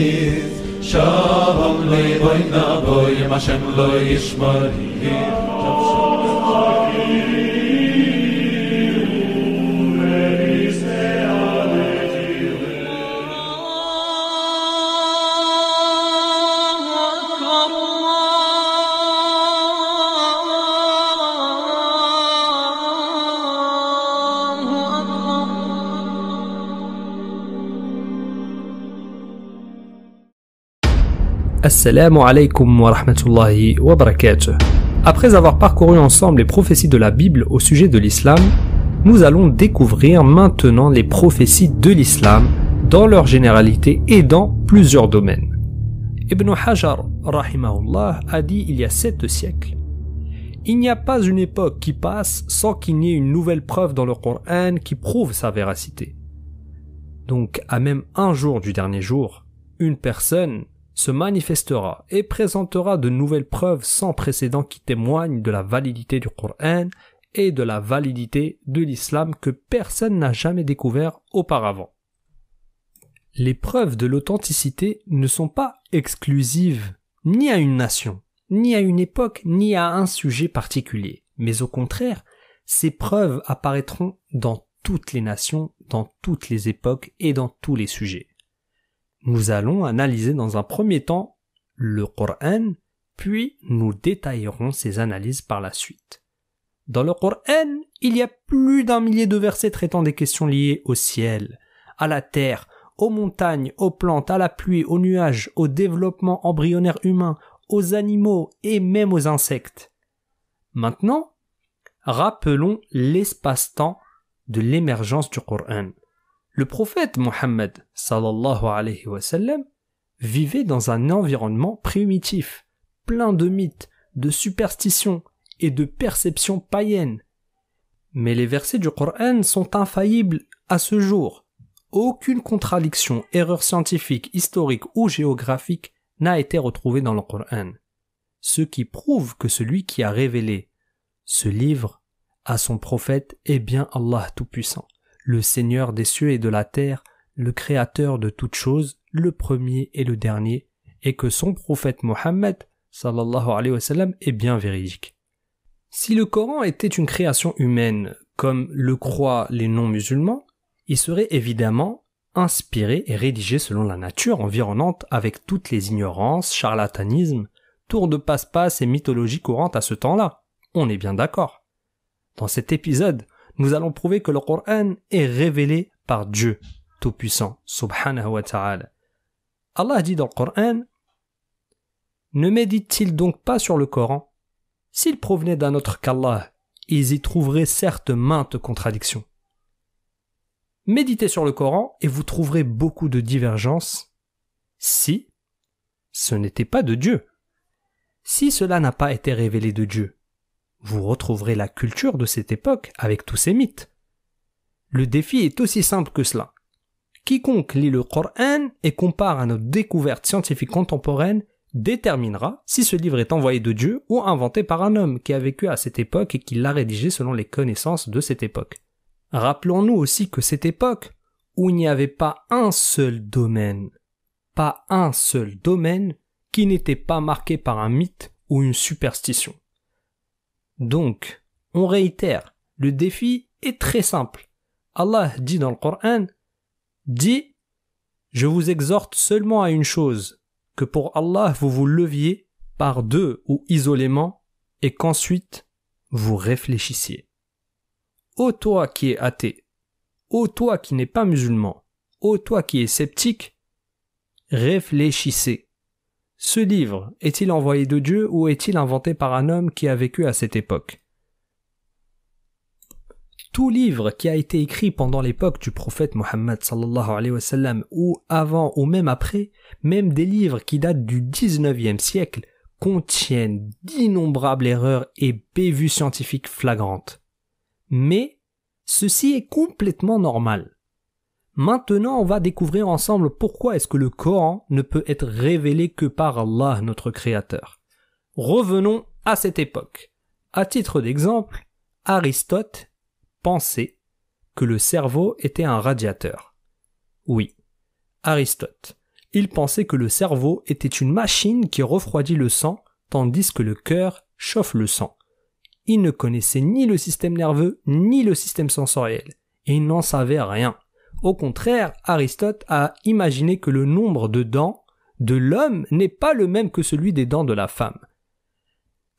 hiz shalom le boy na boy ma shem lo yishmari. shalom lo Assalamu alaikum wa rahmatullahi wa barakatuh. Après avoir parcouru ensemble les prophéties de la Bible au sujet de l'islam, nous allons découvrir maintenant les prophéties de l'islam dans leur généralité et dans plusieurs domaines. Ibn Hajar rahimahullah a dit il y a sept siècles Il n'y a pas une époque qui passe sans qu'il n'y ait une nouvelle preuve dans le Coran qui prouve sa véracité. Donc, à même un jour du dernier jour, une personne se manifestera et présentera de nouvelles preuves sans précédent qui témoignent de la validité du Coran et de la validité de l'islam que personne n'a jamais découvert auparavant. Les preuves de l'authenticité ne sont pas exclusives ni à une nation, ni à une époque, ni à un sujet particulier, mais au contraire, ces preuves apparaîtront dans toutes les nations, dans toutes les époques et dans tous les sujets. Nous allons analyser dans un premier temps le Coran, puis nous détaillerons ces analyses par la suite. Dans le Coran, il y a plus d'un millier de versets traitant des questions liées au ciel, à la terre, aux montagnes, aux plantes, à la pluie, aux nuages, au développement embryonnaire humain, aux animaux et même aux insectes. Maintenant, rappelons l'espace-temps de l'émergence du Coran. Le prophète Mohammed vivait dans un environnement primitif, plein de mythes, de superstitions et de perceptions païennes. Mais les versets du Coran sont infaillibles à ce jour. Aucune contradiction, erreur scientifique, historique ou géographique n'a été retrouvée dans le Coran. Ce qui prouve que celui qui a révélé ce livre à son prophète est bien Allah Tout-Puissant le Seigneur des cieux et de la terre, le Créateur de toutes choses, le premier et le dernier, et que son prophète Mohammed sallallahu est bien véridique. Si le Coran était une création humaine, comme le croient les non-musulmans, il serait évidemment inspiré et rédigé selon la nature environnante avec toutes les ignorances, charlatanismes, tours de passe-passe et mythologie courantes à ce temps-là. On est bien d'accord. Dans cet épisode, nous allons prouver que le Coran est révélé par Dieu Tout-Puissant, subhanahu wa ta'ala. Allah dit dans le Coran Ne médite-t-il donc pas sur le Coran? S'il provenait d'un autre qu'Allah, ils y trouveraient certes maintes contradictions. Méditez sur le Coran et vous trouverez beaucoup de divergences si ce n'était pas de Dieu. Si cela n'a pas été révélé de Dieu, vous retrouverez la culture de cette époque avec tous ses mythes. Le défi est aussi simple que cela. Quiconque lit le Coran et compare à nos découvertes scientifiques contemporaines déterminera si ce livre est envoyé de Dieu ou inventé par un homme qui a vécu à cette époque et qui l'a rédigé selon les connaissances de cette époque. Rappelons-nous aussi que cette époque, où il n'y avait pas un seul domaine, pas un seul domaine qui n'était pas marqué par un mythe ou une superstition. Donc, on réitère, le défi est très simple. Allah dit dans le Coran, dit, je vous exhorte seulement à une chose, que pour Allah vous vous leviez par deux ou isolément, et qu'ensuite vous réfléchissiez. Ô toi qui es athée, ô toi qui n'es pas musulman, ô toi qui es sceptique, réfléchissez. Ce livre est-il envoyé de Dieu ou est-il inventé par un homme qui a vécu à cette époque? Tout livre qui a été écrit pendant l'époque du prophète Mohammed ou avant ou même après, même des livres qui datent du 19e siècle, contiennent d'innombrables erreurs et bévues scientifiques flagrantes. Mais ceci est complètement normal. Maintenant, on va découvrir ensemble pourquoi est-ce que le Coran ne peut être révélé que par Allah, notre Créateur. Revenons à cette époque. À titre d'exemple, Aristote pensait que le cerveau était un radiateur. Oui, Aristote. Ils pensaient que le cerveau était une machine qui refroidit le sang, tandis que le cœur chauffe le sang. Ils ne connaissaient ni le système nerveux, ni le système sensoriel. Et ils n'en savaient rien. Au contraire, Aristote a imaginé que le nombre de dents de l'homme n'est pas le même que celui des dents de la femme.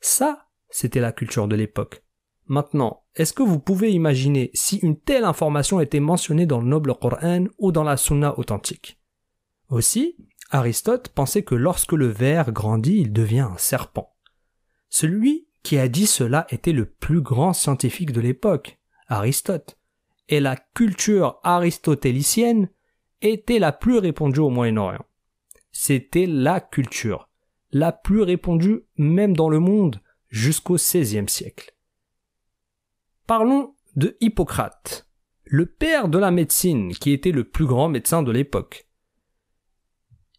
Ça, c'était la culture de l'époque. Maintenant, est-ce que vous pouvez imaginer si une telle information était mentionnée dans le noble Coran ou dans la Sunna authentique? Aussi, Aristote pensait que lorsque le ver grandit, il devient un serpent. Celui qui a dit cela était le plus grand scientifique de l'époque, Aristote, et la culture aristotélicienne était la plus répandue au Moyen-Orient. C'était la culture, la plus répandue même dans le monde jusqu'au XVIe siècle. Parlons de Hippocrate, le père de la médecine qui était le plus grand médecin de l'époque.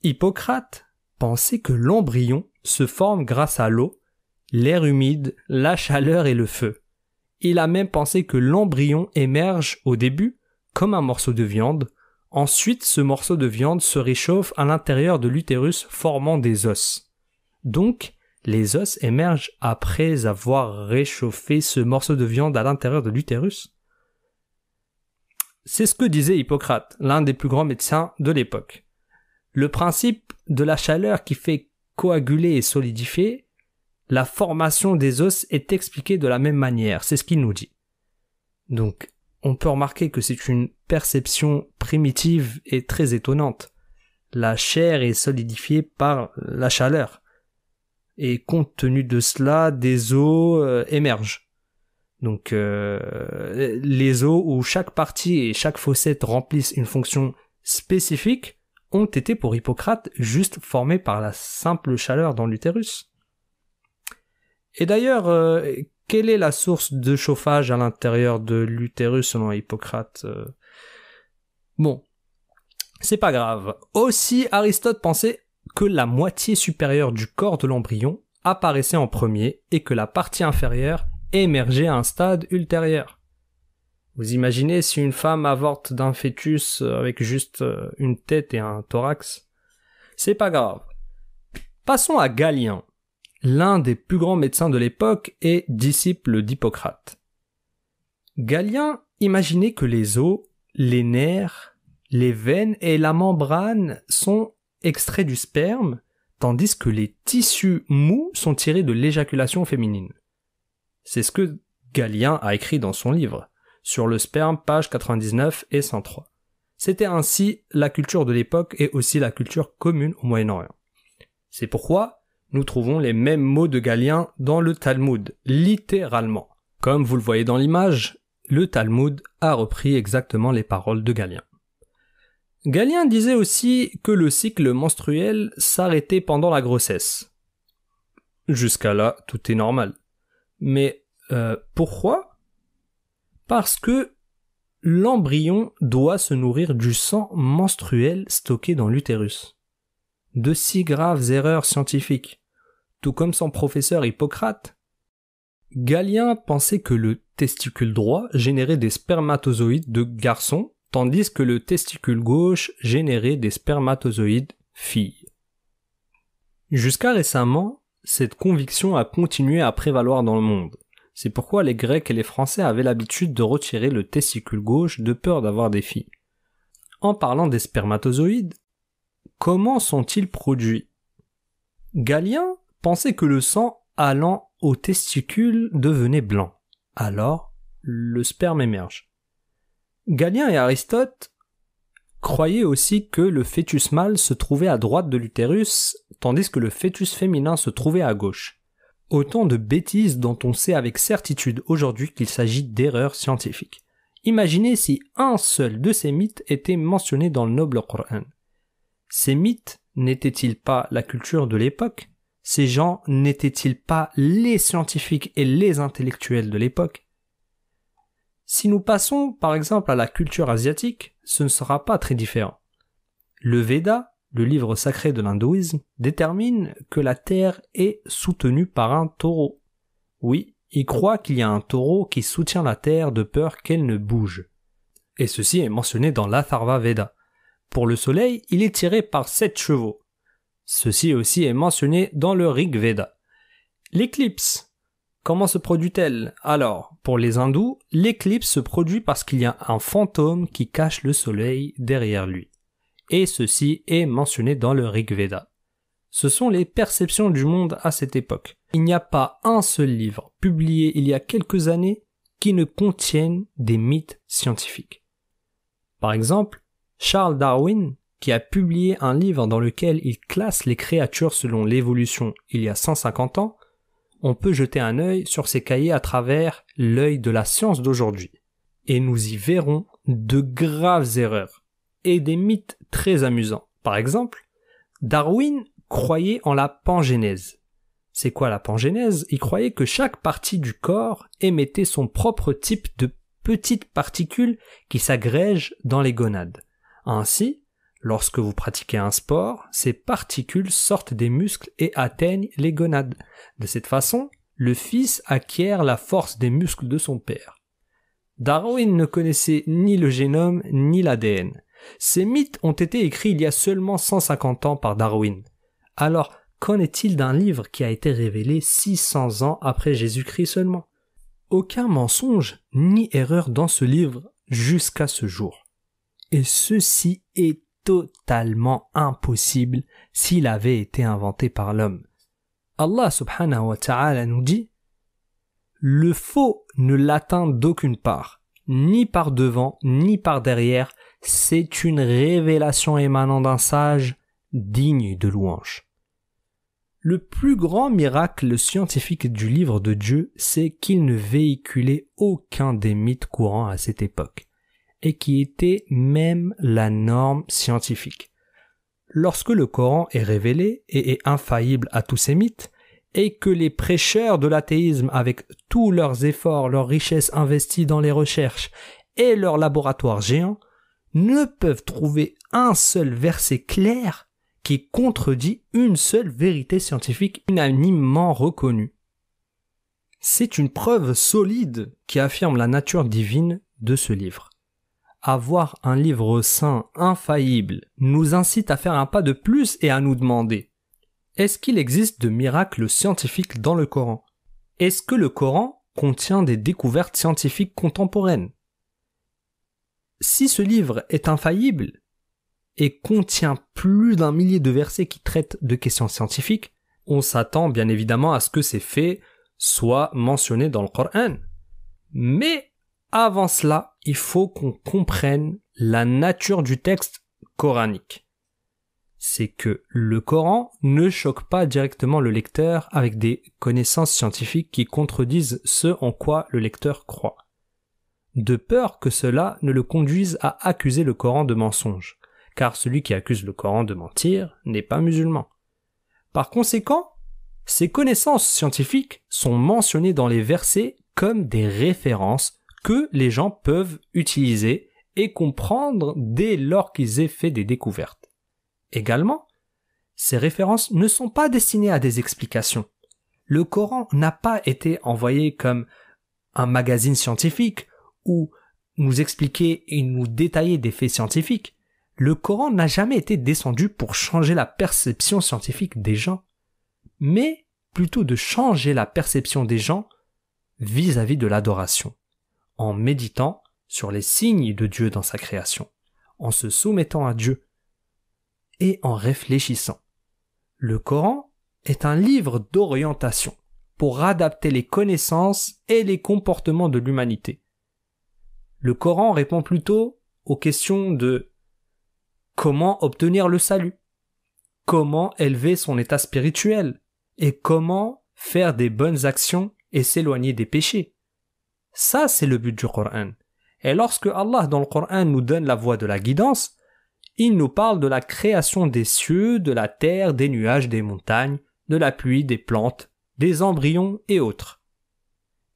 Hippocrate pensait que l'embryon se forme grâce à l'eau, l'air humide, la chaleur et le feu. Il a même pensé que l'embryon émerge au début comme un morceau de viande, ensuite ce morceau de viande se réchauffe à l'intérieur de l'utérus formant des os. Donc, les os émergent après avoir réchauffé ce morceau de viande à l'intérieur de l'utérus. C'est ce que disait Hippocrate, l'un des plus grands médecins de l'époque. Le principe de la chaleur qui fait coaguler et solidifier la formation des os est expliquée de la même manière, c'est ce qu'il nous dit. Donc, on peut remarquer que c'est une perception primitive et très étonnante. La chair est solidifiée par la chaleur. Et compte tenu de cela, des os euh, émergent. Donc euh, les os où chaque partie et chaque fossette remplissent une fonction spécifique ont été pour Hippocrate juste formés par la simple chaleur dans l'utérus. Et d'ailleurs, euh, quelle est la source de chauffage à l'intérieur de l'utérus selon Hippocrate euh? Bon, c'est pas grave. Aussi, Aristote pensait que la moitié supérieure du corps de l'embryon apparaissait en premier et que la partie inférieure émergeait à un stade ultérieur. Vous imaginez si une femme avorte d'un fœtus avec juste euh, une tête et un thorax? C'est pas grave. Passons à Galien l'un des plus grands médecins de l'époque et disciple d'Hippocrate. Galien imaginait que les os, les nerfs, les veines et la membrane sont extraits du sperme, tandis que les tissus mous sont tirés de l'éjaculation féminine. C'est ce que Galien a écrit dans son livre, sur le sperme, page 99 et 103. C'était ainsi la culture de l'époque et aussi la culture commune au Moyen-Orient. C'est pourquoi nous trouvons les mêmes mots de Galien dans le Talmud, littéralement. Comme vous le voyez dans l'image, le Talmud a repris exactement les paroles de Galien. Galien disait aussi que le cycle menstruel s'arrêtait pendant la grossesse. Jusqu'à là, tout est normal. Mais euh, pourquoi? Parce que l'embryon doit se nourrir du sang menstruel stocké dans l'utérus. De si graves erreurs scientifiques tout comme son professeur Hippocrate. Galien pensait que le testicule droit générait des spermatozoïdes de garçons, tandis que le testicule gauche générait des spermatozoïdes filles. Jusqu'à récemment, cette conviction a continué à prévaloir dans le monde. C'est pourquoi les Grecs et les Français avaient l'habitude de retirer le testicule gauche de peur d'avoir des filles. En parlant des spermatozoïdes, comment sont-ils produits? Galien pensait que le sang allant aux testicules devenait blanc. Alors, le sperme émerge. Galien et Aristote croyaient aussi que le fœtus mâle se trouvait à droite de l'utérus, tandis que le fœtus féminin se trouvait à gauche. Autant de bêtises dont on sait avec certitude aujourd'hui qu'il s'agit d'erreurs scientifiques. Imaginez si un seul de ces mythes était mentionné dans le noble Coran. Ces mythes n'étaient-ils pas la culture de l'époque? Ces gens n'étaient-ils pas les scientifiques et les intellectuels de l'époque? Si nous passons par exemple à la culture asiatique, ce ne sera pas très différent. Le Veda, le livre sacré de l'hindouisme, détermine que la Terre est soutenue par un taureau. Oui, il croit qu'il y a un taureau qui soutient la Terre de peur qu'elle ne bouge. Et ceci est mentionné dans l'Atharva Veda. pour le soleil, il est tiré par sept chevaux. Ceci aussi est mentionné dans le Rig Veda. L'éclipse. Comment se produit-elle? Alors, pour les hindous, l'éclipse se produit parce qu'il y a un fantôme qui cache le soleil derrière lui. Et ceci est mentionné dans le Rig Veda. Ce sont les perceptions du monde à cette époque. Il n'y a pas un seul livre publié il y a quelques années qui ne contienne des mythes scientifiques. Par exemple, Charles Darwin, qui a publié un livre dans lequel il classe les créatures selon l'évolution il y a 150 ans, on peut jeter un œil sur ces cahiers à travers l'œil de la science d'aujourd'hui. Et nous y verrons de graves erreurs et des mythes très amusants. Par exemple, Darwin croyait en la pangénèse. C'est quoi la pangénèse? Il croyait que chaque partie du corps émettait son propre type de petites particules qui s'agrègent dans les gonades. Ainsi, lorsque vous pratiquez un sport, ces particules sortent des muscles et atteignent les gonades. De cette façon, le fils acquiert la force des muscles de son père. Darwin ne connaissait ni le génome ni l'ADN. Ces mythes ont été écrits il y a seulement 150 ans par Darwin. Alors, qu'en est-il d'un livre qui a été révélé 600 ans après Jésus-Christ seulement? Aucun mensonge ni erreur dans ce livre jusqu'à ce jour. Et ceci est totalement impossible s'il avait été inventé par l'homme. Allah subhanahu wa ta'ala nous dit Le faux ne l'atteint d'aucune part, ni par devant, ni par derrière, c'est une révélation émanant d'un sage digne de louange. Le plus grand miracle scientifique du livre de Dieu, c'est qu'il ne véhiculait aucun des mythes courants à cette époque et qui était même la norme scientifique. Lorsque le Coran est révélé et est infaillible à tous ces mythes, et que les prêcheurs de l'athéisme, avec tous leurs efforts, leurs richesses investies dans les recherches et leurs laboratoires géants, ne peuvent trouver un seul verset clair qui contredit une seule vérité scientifique unanimement reconnue. C'est une preuve solide qui affirme la nature divine de ce livre avoir un livre saint, infaillible, nous incite à faire un pas de plus et à nous demander est-ce qu'il existe de miracles scientifiques dans le Coran? Est-ce que le Coran contient des découvertes scientifiques contemporaines? Si ce livre est infaillible et contient plus d'un millier de versets qui traitent de questions scientifiques, on s'attend bien évidemment à ce que ces faits soient mentionnés dans le Coran. Mais avant cela, il faut qu'on comprenne la nature du texte coranique. C'est que le Coran ne choque pas directement le lecteur avec des connaissances scientifiques qui contredisent ce en quoi le lecteur croit. De peur que cela ne le conduise à accuser le Coran de mensonge, car celui qui accuse le Coran de mentir n'est pas musulman. Par conséquent, ces connaissances scientifiques sont mentionnées dans les versets comme des références que les gens peuvent utiliser et comprendre dès lors qu'ils aient fait des découvertes. Également, ces références ne sont pas destinées à des explications. Le Coran n'a pas été envoyé comme un magazine scientifique où nous expliquer et nous détailler des faits scientifiques. Le Coran n'a jamais été descendu pour changer la perception scientifique des gens, mais plutôt de changer la perception des gens vis-à-vis -vis de l'adoration en méditant sur les signes de Dieu dans sa création, en se soumettant à Dieu et en réfléchissant. Le Coran est un livre d'orientation pour adapter les connaissances et les comportements de l'humanité. Le Coran répond plutôt aux questions de comment obtenir le salut, comment élever son état spirituel et comment faire des bonnes actions et s'éloigner des péchés. Ça, c'est le but du Coran. Et lorsque Allah dans le Coran nous donne la voie de la guidance, il nous parle de la création des cieux, de la terre, des nuages, des montagnes, de la pluie, des plantes, des embryons et autres.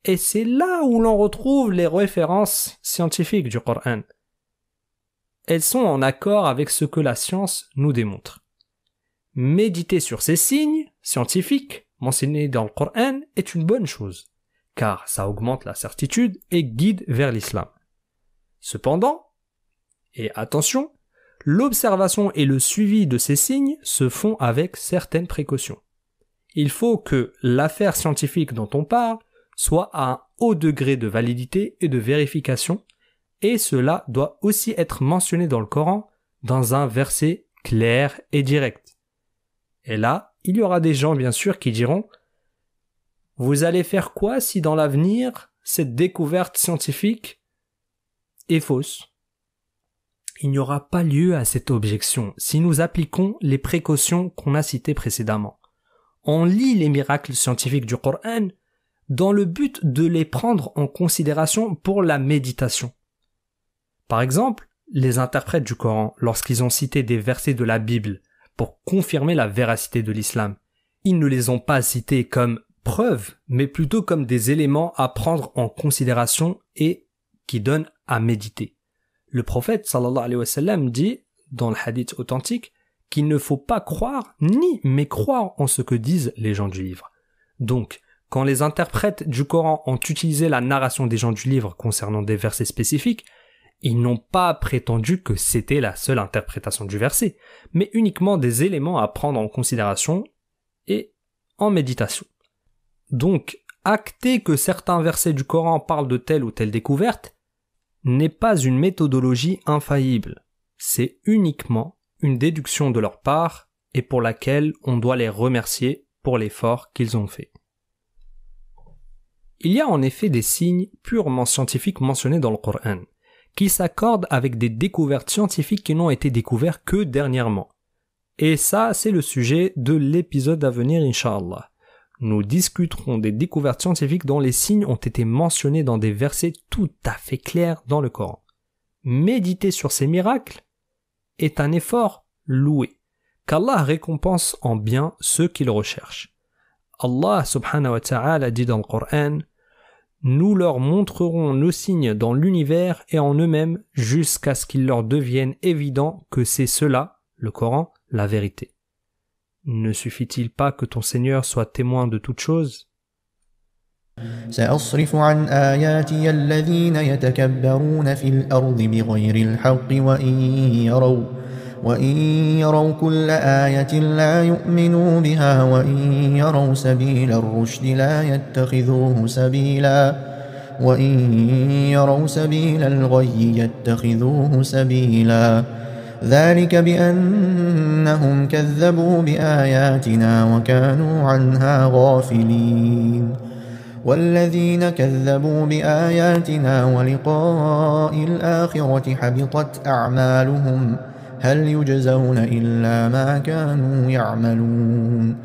Et c'est là où l'on retrouve les références scientifiques du Coran. Elles sont en accord avec ce que la science nous démontre. Méditer sur ces signes scientifiques mentionnés dans le Coran est une bonne chose car ça augmente la certitude et guide vers l'islam. Cependant, et attention, L'observation et le suivi de ces signes se font avec certaines précautions. Il faut que l'affaire scientifique dont on parle soit à un haut degré de validité et de vérification, et cela doit aussi être mentionné dans le Coran dans un verset clair et direct. Et là, il y aura des gens bien sûr qui diront Vous allez faire quoi si dans l'avenir cette découverte scientifique est fausse? Il n'y aura pas lieu à cette objection si nous appliquons les précautions qu'on a citées précédemment. On lit les miracles scientifiques du Coran dans le but de les prendre en considération pour la méditation. Par exemple, les interprètes du Coran, lorsqu'ils ont cité des versets de la Bible pour confirmer la véracité de l'islam, ils ne les ont pas cités comme mais plutôt comme des éléments à prendre en considération et qui donnent à méditer. Le prophète sallallahu alayhi wa sallam dit, dans le hadith authentique, qu'il ne faut pas croire ni mécroire en ce que disent les gens du livre. Donc, quand les interprètes du Coran ont utilisé la narration des gens du livre concernant des versets spécifiques, ils n'ont pas prétendu que c'était la seule interprétation du verset, mais uniquement des éléments à prendre en considération et en méditation. Donc, acter que certains versets du Coran parlent de telle ou telle découverte n'est pas une méthodologie infaillible, c'est uniquement une déduction de leur part et pour laquelle on doit les remercier pour l'effort qu'ils ont fait. Il y a en effet des signes purement scientifiques mentionnés dans le Coran, qui s'accordent avec des découvertes scientifiques qui n'ont été découvertes que dernièrement. Et ça, c'est le sujet de l'épisode à venir, Inch'Allah. Nous discuterons des découvertes scientifiques dont les signes ont été mentionnés dans des versets tout à fait clairs dans le Coran. Méditer sur ces miracles est un effort loué, qu'Allah récompense en bien ceux qui le recherchent. Allah subhanahu wa ta'ala dit dans le Coran Nous leur montrerons nos signes dans l'univers et en eux-mêmes jusqu'à ce qu'il leur devienne évident que c'est cela, le Coran, la vérité. Ne suffit-il pas que ton Seigneur soit témoin de toutes choses? وإن يروا كل آية لا يؤمنوا بها وإن يروا سبيل الرشد لا يتخذوه سبيلا وإن يروا سبيل الغي يتخذوه سبيلا. ذلك بأنهم كذبوا بآياتنا وكانوا عنها غافلين. والذين كذبوا بآياتنا ولقاء الآخرة حبطت أعمالهم هل يجزون إلا ما كانوا يعملون.